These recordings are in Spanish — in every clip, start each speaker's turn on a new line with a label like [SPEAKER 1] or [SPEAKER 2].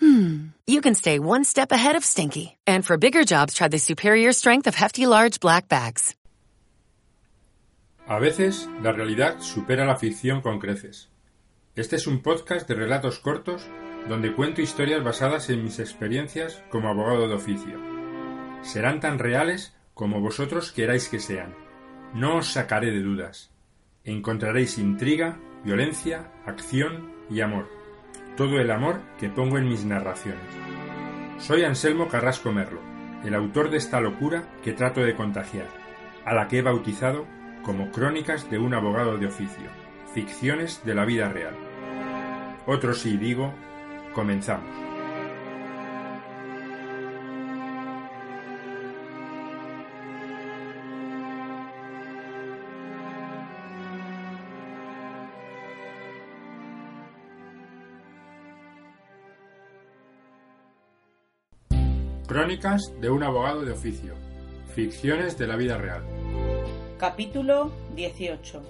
[SPEAKER 1] hmm, you can stay one step ahead of stinky. And for bigger jobs, try the superior strength of Hefty Large Black Bags.
[SPEAKER 2] A veces, la realidad supera la ficción con creces. Este es un podcast de relatos cortos donde cuento historias basadas en mis experiencias como abogado de oficio. Serán tan reales como vosotros queráis que sean. No os sacaré de dudas. Encontraréis intriga, violencia, acción y amor. Todo el amor que pongo en mis narraciones. Soy Anselmo Carrasco Merlo, el autor de esta locura que trato de contagiar, a la que he bautizado como Crónicas de un abogado de oficio, ficciones de la vida real. Otro sí digo, comenzamos. Crónicas de un abogado de oficio. Ficciones de la vida real.
[SPEAKER 3] Capítulo 18.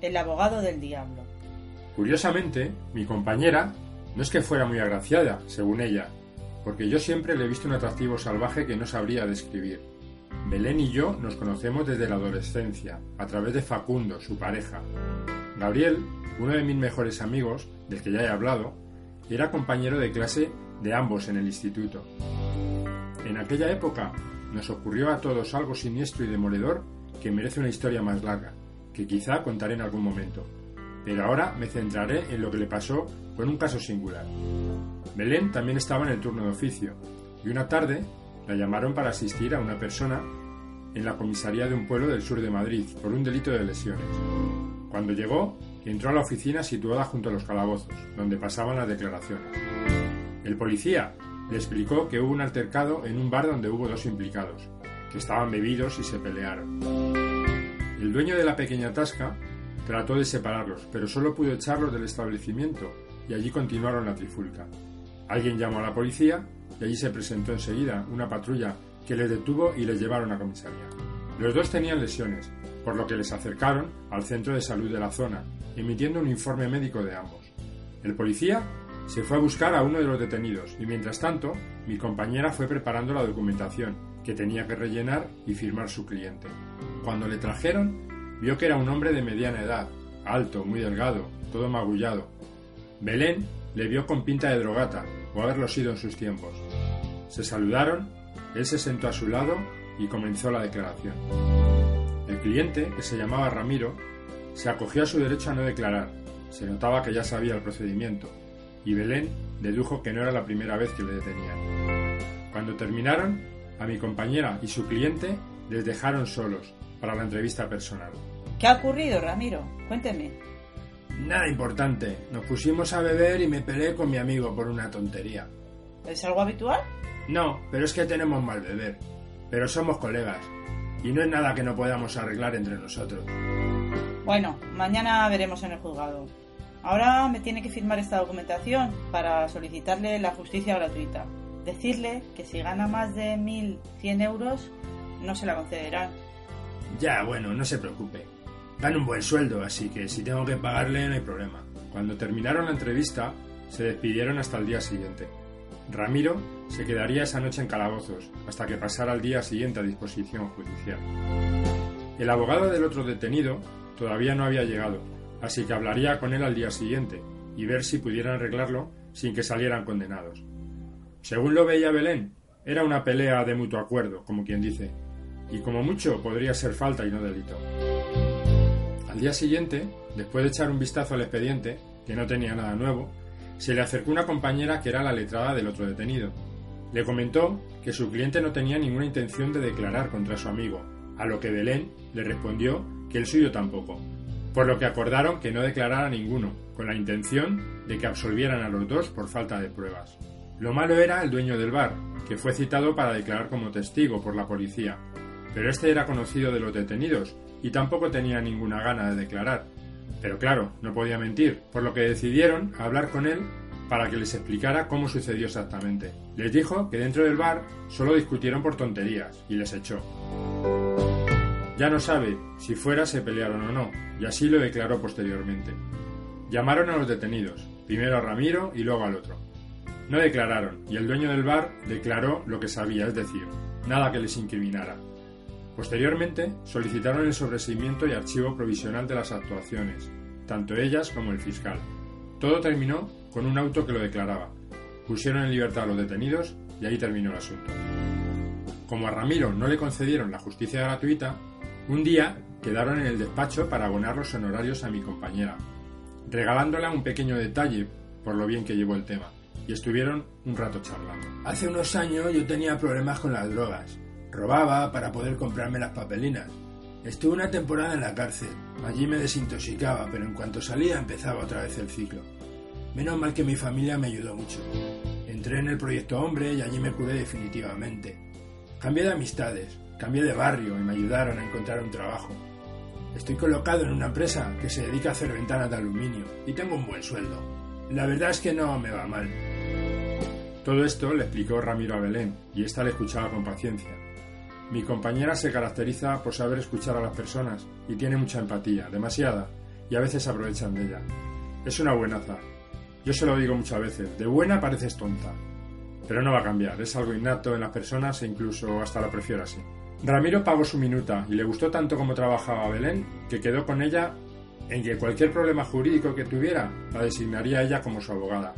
[SPEAKER 3] El abogado del diablo.
[SPEAKER 2] Curiosamente, mi compañera no es que fuera muy agraciada, según ella, porque yo siempre le he visto un atractivo salvaje que no sabría describir. Belén y yo nos conocemos desde la adolescencia, a través de Facundo, su pareja. Gabriel, uno de mis mejores amigos, del que ya he hablado, era compañero de clase de ambos en el instituto. En aquella época nos ocurrió a todos algo siniestro y demoledor que merece una historia más larga, que quizá contaré en algún momento. Pero ahora me centraré en lo que le pasó con un caso singular. Belén también estaba en el turno de oficio, y una tarde la llamaron para asistir a una persona en la comisaría de un pueblo del sur de Madrid por un delito de lesiones. Cuando llegó, entró a la oficina situada junto a los calabozos, donde pasaban las declaraciones. El policía le explicó que hubo un altercado en un bar donde hubo dos implicados, que estaban bebidos y se pelearon. El dueño de la pequeña tasca trató de separarlos, pero solo pudo echarlos del establecimiento y allí continuaron la trifulca. Alguien llamó a la policía y allí se presentó enseguida una patrulla que les detuvo y les llevaron a comisaría. Los dos tenían lesiones, por lo que les acercaron al centro de salud de la zona, emitiendo un informe médico de ambos. El policía se fue a buscar a uno de los detenidos y mientras tanto mi compañera fue preparando la documentación que tenía que rellenar y firmar su cliente. Cuando le trajeron, vio que era un hombre de mediana edad, alto, muy delgado, todo magullado. Belén le vio con pinta de drogata, o haberlo sido en sus tiempos. Se saludaron, él se sentó a su lado y comenzó la declaración. El cliente, que se llamaba Ramiro, se acogió a su derecho a no declarar. Se notaba que ya sabía el procedimiento, y Belén dedujo que no era la primera vez que le detenían. Cuando terminaron, a mi compañera y su cliente les dejaron solos para la entrevista personal.
[SPEAKER 3] ¿Qué ha ocurrido, Ramiro? Cuénteme.
[SPEAKER 4] Nada importante. Nos pusimos a beber y me peleé con mi amigo por una tontería.
[SPEAKER 3] ¿Es algo habitual?
[SPEAKER 4] No, pero es que tenemos mal beber. Pero somos colegas. Y no es nada que no podamos arreglar entre nosotros.
[SPEAKER 3] Bueno, mañana veremos en el juzgado. Ahora me tiene que firmar esta documentación para solicitarle la justicia gratuita. Decirle que si gana más de 1.100 euros no se la concederán.
[SPEAKER 4] Ya, bueno, no se preocupe. Dan un buen sueldo, así que si tengo que pagarle no hay problema.
[SPEAKER 2] Cuando terminaron la entrevista, se despidieron hasta el día siguiente. Ramiro se quedaría esa noche en calabozos hasta que pasara el día siguiente a disposición judicial. El abogado del otro detenido todavía no había llegado, así que hablaría con él al día siguiente y ver si pudieran arreglarlo sin que salieran condenados. Según lo veía Belén, era una pelea de mutuo acuerdo, como quien dice, y como mucho podría ser falta y no delito. Al día siguiente, después de echar un vistazo al expediente, que no tenía nada nuevo, se le acercó una compañera que era la letrada del otro detenido. Le comentó que su cliente no tenía ninguna intención de declarar contra su amigo, a lo que Belén le respondió que el suyo tampoco, por lo que acordaron que no declarara ninguno, con la intención de que absolvieran a los dos por falta de pruebas. Lo malo era el dueño del bar, que fue citado para declarar como testigo por la policía, pero este era conocido de los detenidos y tampoco tenía ninguna gana de declarar. Pero claro, no podía mentir, por lo que decidieron hablar con él para que les explicara cómo sucedió exactamente. Les dijo que dentro del bar solo discutieron por tonterías y les echó. Ya no sabe si fuera se pelearon o no, y así lo declaró posteriormente. Llamaron a los detenidos, primero a Ramiro y luego al otro. No declararon, y el dueño del bar declaró lo que sabía, es decir, nada que les incriminara. Posteriormente, solicitaron el sobreseimiento y archivo provisional de las actuaciones, tanto ellas como el fiscal. Todo terminó con un auto que lo declaraba. Pusieron en libertad a los detenidos y ahí terminó el asunto. Como a Ramiro no le concedieron la justicia gratuita, un día quedaron en el despacho para abonar los honorarios a mi compañera, regalándola un pequeño detalle por lo bien que llevó el tema, y estuvieron un rato charlando.
[SPEAKER 4] Hace unos años yo tenía problemas con las drogas. Robaba para poder comprarme las papelinas. Estuve una temporada en la cárcel. Allí me desintoxicaba, pero en cuanto salía empezaba otra vez el ciclo. Menos mal que mi familia me ayudó mucho. Entré en el proyecto Hombre y allí me curé definitivamente. Cambié de amistades, cambié de barrio y me ayudaron a encontrar un trabajo. Estoy colocado en una empresa que se dedica a hacer ventanas de aluminio y tengo un buen sueldo. La verdad es que no me va mal.
[SPEAKER 2] Todo esto le explicó Ramiro a Belén y ésta le escuchaba con paciencia. Mi compañera se caracteriza por saber escuchar a las personas y tiene mucha empatía, demasiada, y a veces aprovechan de ella. Es una buenaza. Yo se lo digo muchas veces, de buena pareces tonta. Pero no va a cambiar, es algo innato en las personas e incluso hasta la prefiero así. Ramiro pagó su minuta y le gustó tanto como trabajaba Belén que quedó con ella en que cualquier problema jurídico que tuviera la designaría ella como su abogada.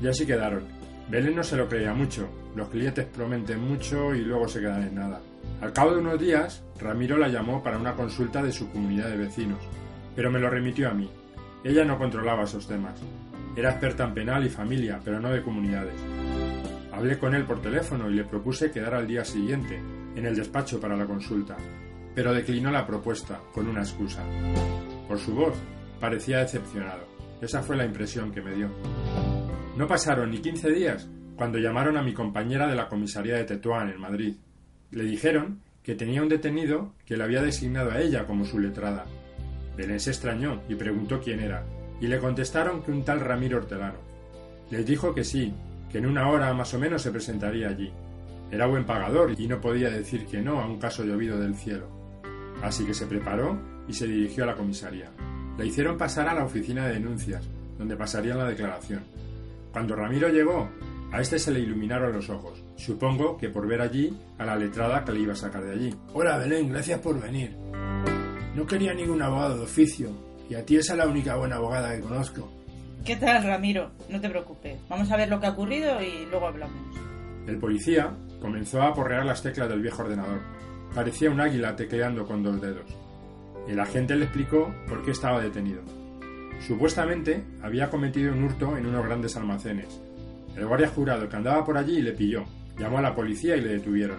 [SPEAKER 2] Y así quedaron. Belén no se lo creía mucho, los clientes prometen mucho y luego se quedan en nada. Al cabo de unos días, Ramiro la llamó para una consulta de su comunidad de vecinos, pero me lo remitió a mí. Ella no controlaba esos temas. Era experta en penal y familia, pero no de comunidades. Hablé con él por teléfono y le propuse quedar al día siguiente, en el despacho para la consulta, pero declinó la propuesta con una excusa. Por su voz, parecía decepcionado. Esa fue la impresión que me dio. No pasaron ni 15 días cuando llamaron a mi compañera de la comisaría de Tetuán, en Madrid. Le dijeron que tenía un detenido que le había designado a ella como su letrada. Belén se extrañó y preguntó quién era, y le contestaron que un tal Ramiro Hortelano. Les dijo que sí, que en una hora más o menos se presentaría allí. Era buen pagador y no podía decir que no a un caso llovido del cielo. Así que se preparó y se dirigió a la comisaría. Le hicieron pasar a la oficina de denuncias, donde pasarían la declaración. Cuando Ramiro llegó, a este se le iluminaron los ojos, supongo que por ver allí a la letrada que le iba a sacar de allí.
[SPEAKER 4] Hola Belén, gracias por venir. No quería ningún abogado de oficio, y a ti esa es la única buena abogada que conozco.
[SPEAKER 3] ¿Qué tal, Ramiro? No te preocupes. Vamos a ver lo que ha ocurrido y luego hablamos.
[SPEAKER 2] El policía comenzó a porrear las teclas del viejo ordenador. Parecía un águila tecleando con dos dedos. El agente le explicó por qué estaba detenido. Supuestamente había cometido un hurto en unos grandes almacenes. El guardia jurado que andaba por allí le pilló, llamó a la policía y le detuvieron.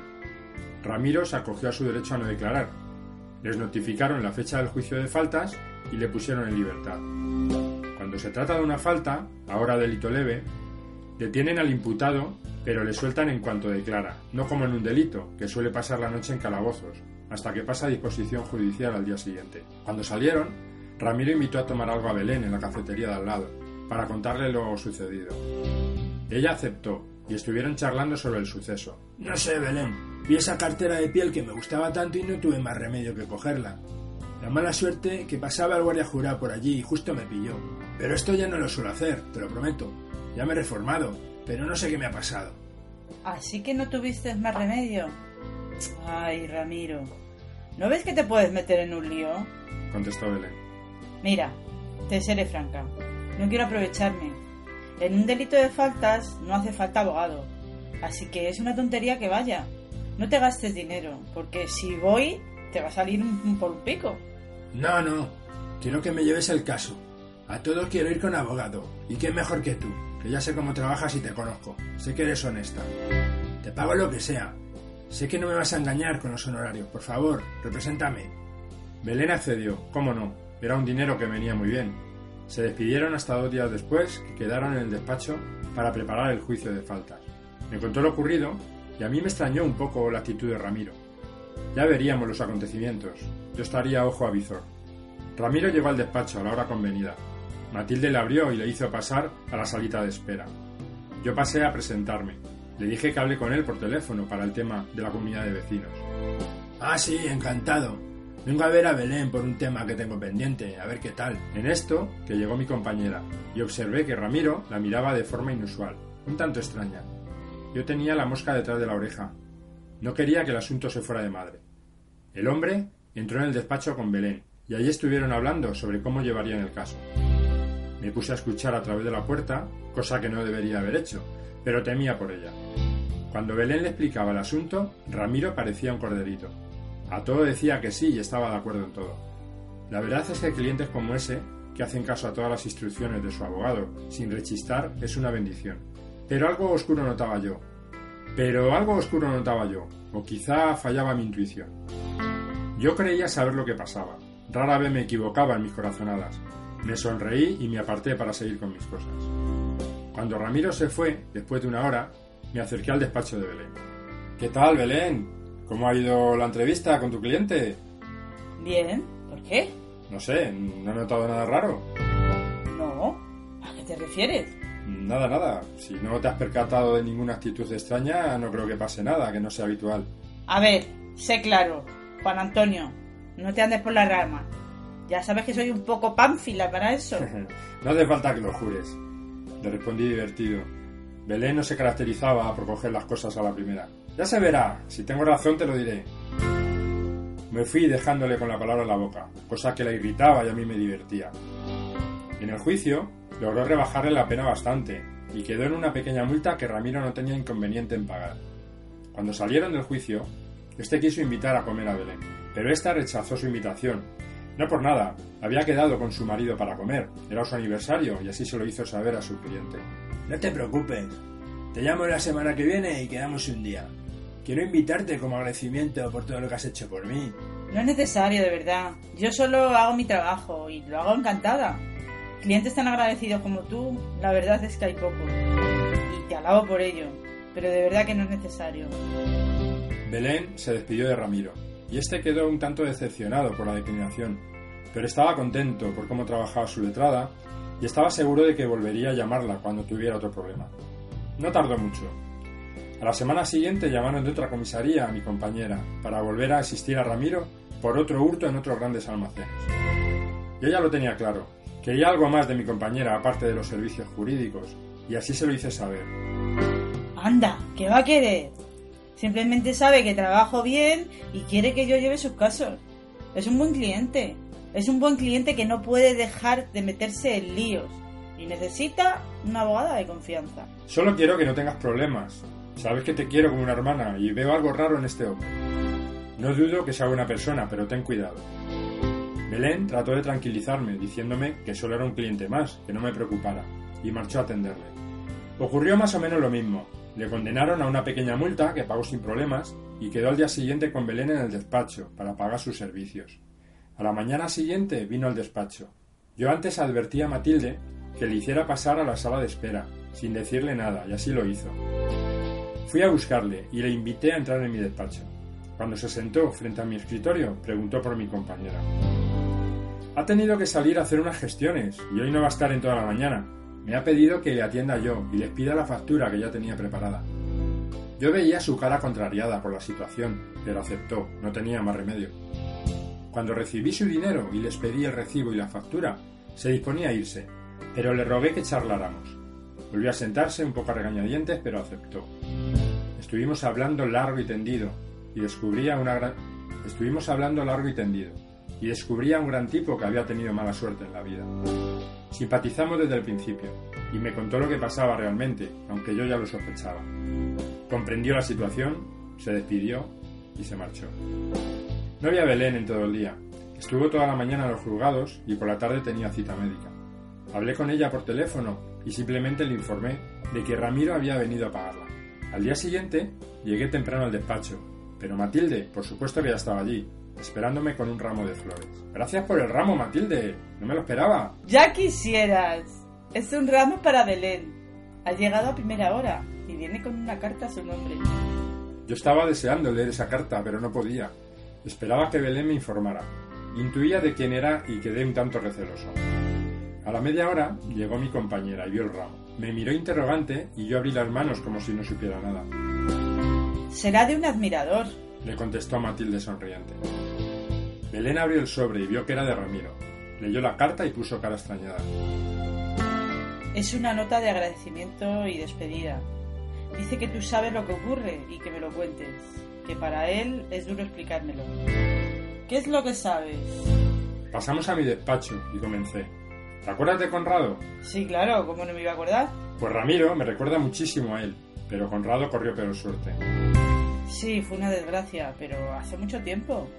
[SPEAKER 2] Ramiro se acogió a su derecho a no declarar. Les notificaron la fecha del juicio de faltas y le pusieron en libertad. Cuando se trata de una falta, ahora delito leve, detienen al imputado, pero le sueltan en cuanto declara, no como en un delito, que suele pasar la noche en calabozos, hasta que pasa a disposición judicial al día siguiente. Cuando salieron, Ramiro invitó a tomar algo a Belén en la cafetería de al lado, para contarle lo sucedido. Ella aceptó, y estuvieron charlando sobre el suceso.
[SPEAKER 4] No sé, Belén, vi esa cartera de piel que me gustaba tanto y no tuve más remedio que cogerla. La mala suerte que pasaba el guardia jurado por allí y justo me pilló. Pero esto ya no lo suelo hacer, te lo prometo. Ya me he reformado, pero no sé qué me ha pasado.
[SPEAKER 3] ¿Así que no tuviste más remedio? Ay, Ramiro. ¿No ves que te puedes meter en un lío?
[SPEAKER 2] Contestó Belén.
[SPEAKER 3] Mira, te seré franca. No quiero aprovecharme. En un delito de faltas no hace falta abogado. Así que es una tontería que vaya. No te gastes dinero, porque si voy, te va a salir un, por un pico.
[SPEAKER 4] No, no. Quiero que me lleves el caso. A todos quiero ir con abogado. ¿Y qué mejor que tú? Que ya sé cómo trabajas y te conozco. Sé que eres honesta. Te pago lo que sea. Sé que no me vas a engañar con los honorarios. Por favor, represéntame.
[SPEAKER 2] Belén accedió. ¿Cómo no? Era un dinero que venía muy bien. Se despidieron hasta dos días después, que quedaron en el despacho para preparar el juicio de faltas. Me contó lo ocurrido y a mí me extrañó un poco la actitud de Ramiro. Ya veríamos los acontecimientos. Yo estaría ojo a visor. Ramiro llegó al despacho a la hora convenida. Matilde le abrió y le hizo pasar a la salita de espera. Yo pasé a presentarme. Le dije que hablé con él por teléfono para el tema de la comunidad de vecinos.
[SPEAKER 4] Ah, sí, encantado. Vengo a ver a Belén por un tema que tengo pendiente, a ver qué tal.
[SPEAKER 2] En esto, que llegó mi compañera, y observé que Ramiro la miraba de forma inusual, un tanto extraña. Yo tenía la mosca detrás de la oreja. No quería que el asunto se fuera de madre. El hombre entró en el despacho con Belén, y allí estuvieron hablando sobre cómo llevarían el caso. Me puse a escuchar a través de la puerta, cosa que no debería haber hecho, pero temía por ella. Cuando Belén le explicaba el asunto, Ramiro parecía un corderito. A todo decía que sí y estaba de acuerdo en todo. La verdad es que clientes como ese, que hacen caso a todas las instrucciones de su abogado, sin rechistar, es una bendición. Pero algo oscuro notaba yo. Pero algo oscuro notaba yo, o quizá fallaba mi intuición. Yo creía saber lo que pasaba. Rara vez me equivocaba en mis corazonadas. Me sonreí y me aparté para seguir con mis cosas. Cuando Ramiro se fue, después de una hora, me acerqué al despacho de Belén. ¿Qué tal, Belén? ¿Cómo ha ido la entrevista con tu cliente?
[SPEAKER 3] Bien, ¿por qué?
[SPEAKER 2] No sé, no he notado nada raro.
[SPEAKER 3] No, ¿a qué te refieres?
[SPEAKER 2] Nada, nada. Si no te has percatado de ninguna actitud extraña, no creo que pase nada, que no sea habitual.
[SPEAKER 3] A ver, sé claro, Juan Antonio, no te andes por la rama. Ya sabes que soy un poco pánfila para eso.
[SPEAKER 2] no hace falta que lo jures. Le respondí divertido. Belén no se caracterizaba por coger las cosas a la primera. Ya se verá, si tengo razón te lo diré. Me fui dejándole con la palabra en la boca, cosa que la irritaba y a mí me divertía. En el juicio logró rebajarle la pena bastante y quedó en una pequeña multa que Ramiro no tenía inconveniente en pagar. Cuando salieron del juicio, este quiso invitar a comer a Belén, pero esta rechazó su invitación. No por nada, había quedado con su marido para comer, era su aniversario y así se lo hizo saber a su cliente.
[SPEAKER 4] No te preocupes, te llamo la semana que viene y quedamos un día. Quiero invitarte como agradecimiento por todo lo que has hecho por mí.
[SPEAKER 3] No es necesario, de verdad. Yo solo hago mi trabajo y lo hago encantada. Clientes tan agradecidos como tú, la verdad es que hay pocos. Y te alabo por ello, pero de verdad que no es necesario.
[SPEAKER 2] Belén se despidió de Ramiro, y este quedó un tanto decepcionado por la declinación, pero estaba contento por cómo trabajaba su letrada y estaba seguro de que volvería a llamarla cuando tuviera otro problema. No tardó mucho. A la semana siguiente llamaron de otra comisaría a mi compañera para volver a asistir a Ramiro por otro hurto en otros grandes almacenes. Yo ya lo tenía claro, Quería algo más de mi compañera aparte de los servicios jurídicos, y así se lo hice saber.
[SPEAKER 3] Anda, ¿qué va a querer? Simplemente sabe que trabajo bien y quiere que yo lleve sus casos. Es un buen cliente. Es un buen cliente que no puede dejar de meterse en líos. Y necesita una abogada de confianza.
[SPEAKER 2] Solo quiero que no tengas problemas. Sabes que te quiero como una hermana y veo algo raro en este hombre. No dudo que sea buena persona, pero ten cuidado. Belén trató de tranquilizarme, diciéndome que solo era un cliente más, que no me preocupara, y marchó a atenderle. Ocurrió más o menos lo mismo. Le condenaron a una pequeña multa que pagó sin problemas y quedó al día siguiente con Belén en el despacho para pagar sus servicios. A la mañana siguiente vino al despacho. Yo antes advertí a Matilde que le hiciera pasar a la sala de espera, sin decirle nada, y así lo hizo. Fui a buscarle y le invité a entrar en mi despacho. Cuando se sentó frente a mi escritorio, preguntó por mi compañera. Ha tenido que salir a hacer unas gestiones y hoy no va a estar en toda la mañana. Me ha pedido que le atienda yo y les pida la factura que ya tenía preparada. Yo veía su cara contrariada por la situación, pero aceptó, no tenía más remedio. Cuando recibí su dinero y les pedí el recibo y la factura, se disponía a irse, pero le rogué que charláramos. Volvió a sentarse un poco a regañadientes, pero aceptó. Estuvimos hablando largo y tendido, y descubría una gran... Estuvimos hablando largo y tendido, y descubría un gran tipo que había tenido mala suerte en la vida. Simpatizamos desde el principio, y me contó lo que pasaba realmente, aunque yo ya lo sospechaba. Comprendió la situación, se despidió y se marchó. No había Belén en todo el día. Estuvo toda la mañana en los juzgados y por la tarde tenía cita médica. Hablé con ella por teléfono y simplemente le informé de que Ramiro había venido a pagarla. Al día siguiente llegué temprano al despacho, pero Matilde, por supuesto que ya estaba allí, esperándome con un ramo de flores. Gracias por el ramo, Matilde. No me lo esperaba.
[SPEAKER 3] Ya quisieras. Es un ramo para Belén. Ha llegado a primera hora y viene con una carta a su nombre.
[SPEAKER 2] Yo estaba deseando leer esa carta, pero no podía. Esperaba que Belén me informara. Intuía de quién era y quedé un tanto receloso. A la media hora llegó mi compañera y vio el ramo. Me miró interrogante y yo abrí las manos como si no supiera nada.
[SPEAKER 3] Será de un admirador,
[SPEAKER 2] le contestó Matilde sonriente. Belén abrió el sobre y vio que era de Ramiro. Leyó la carta y puso cara extrañada.
[SPEAKER 3] Es una nota de agradecimiento y despedida. Dice que tú sabes lo que ocurre y que me lo cuentes, que para él es duro explicármelo. ¿Qué es lo que sabes?
[SPEAKER 2] Pasamos a mi despacho y comencé. ¿Te acuerdas de Conrado?
[SPEAKER 3] Sí, claro, ¿cómo no me iba a acordar?
[SPEAKER 2] Pues Ramiro me recuerda muchísimo a él, pero Conrado corrió peor suerte.
[SPEAKER 3] Sí, fue una desgracia, pero hace mucho tiempo.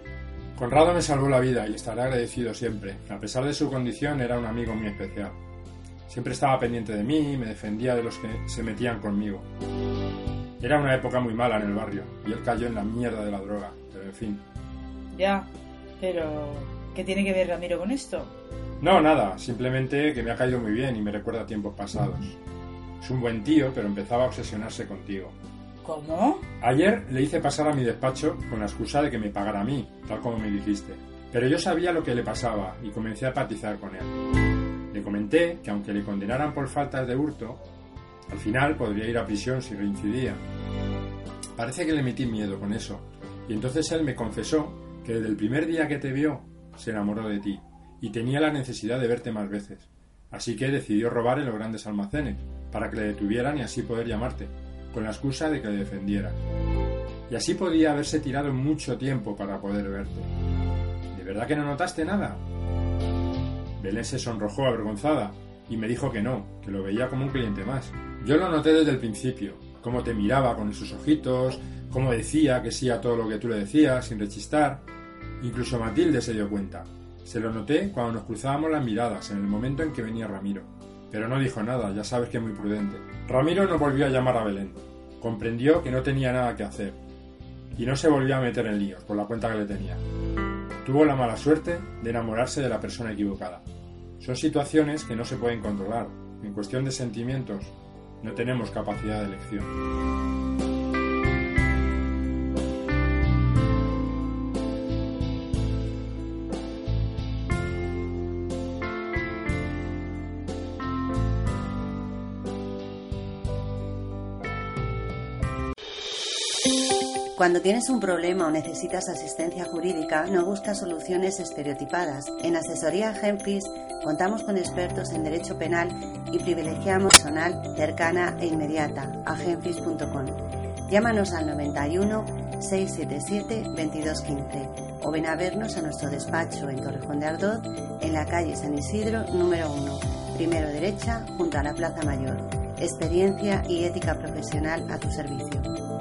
[SPEAKER 2] Conrado me salvó la vida y estaré agradecido siempre. A pesar de su condición, era un amigo muy especial. Siempre estaba pendiente de mí y me defendía de los que se metían conmigo. Era una época muy mala en el barrio y él cayó en la mierda de la droga, pero en fin.
[SPEAKER 3] Ya, pero ¿qué tiene que ver Ramiro con esto?
[SPEAKER 2] No, nada, simplemente que me ha caído muy bien y me recuerda a tiempos pasados. Es un buen tío, pero empezaba a obsesionarse contigo.
[SPEAKER 3] ¿Cómo?
[SPEAKER 2] Ayer le hice pasar a mi despacho con la excusa de que me pagara a mí, tal como me dijiste. Pero yo sabía lo que le pasaba y comencé a empatizar con él. Le comenté que aunque le condenaran por faltas de hurto, al final podría ir a prisión si reincidía. Parece que le metí miedo con eso, y entonces él me confesó que desde el primer día que te vio se enamoró de ti y tenía la necesidad de verte más veces. Así que decidió robar en los grandes almacenes, para que le detuvieran y así poder llamarte, con la excusa de que le defendieras. Y así podía haberse tirado mucho tiempo para poder verte. ¿De verdad que no notaste nada? Belén se sonrojó avergonzada y me dijo que no, que lo veía como un cliente más. Yo lo noté desde el principio, cómo te miraba con esos ojitos, cómo decía que sí a todo lo que tú le decías, sin rechistar. Incluso Matilde se dio cuenta. Se lo noté cuando nos cruzábamos las miradas en el momento en que venía Ramiro. Pero no dijo nada, ya sabes que es muy prudente. Ramiro no volvió a llamar a Belén. Comprendió que no tenía nada que hacer. Y no se volvió a meter en líos por la cuenta que le tenía. Tuvo la mala suerte de enamorarse de la persona equivocada. Son situaciones que no se pueden controlar. En cuestión de sentimientos, no tenemos capacidad de elección.
[SPEAKER 5] Cuando tienes un problema o necesitas asistencia jurídica, no buscas soluciones estereotipadas. En Asesoría Genfis contamos con expertos en derecho penal y privilegiamos personal cercana e inmediata a genfis.com. Llámanos al 91 677 2215 o ven a vernos a nuestro despacho en Torrejón de Ardoz, en la calle San Isidro número 1, primero derecha, junto a la Plaza Mayor. Experiencia y ética profesional a tu servicio.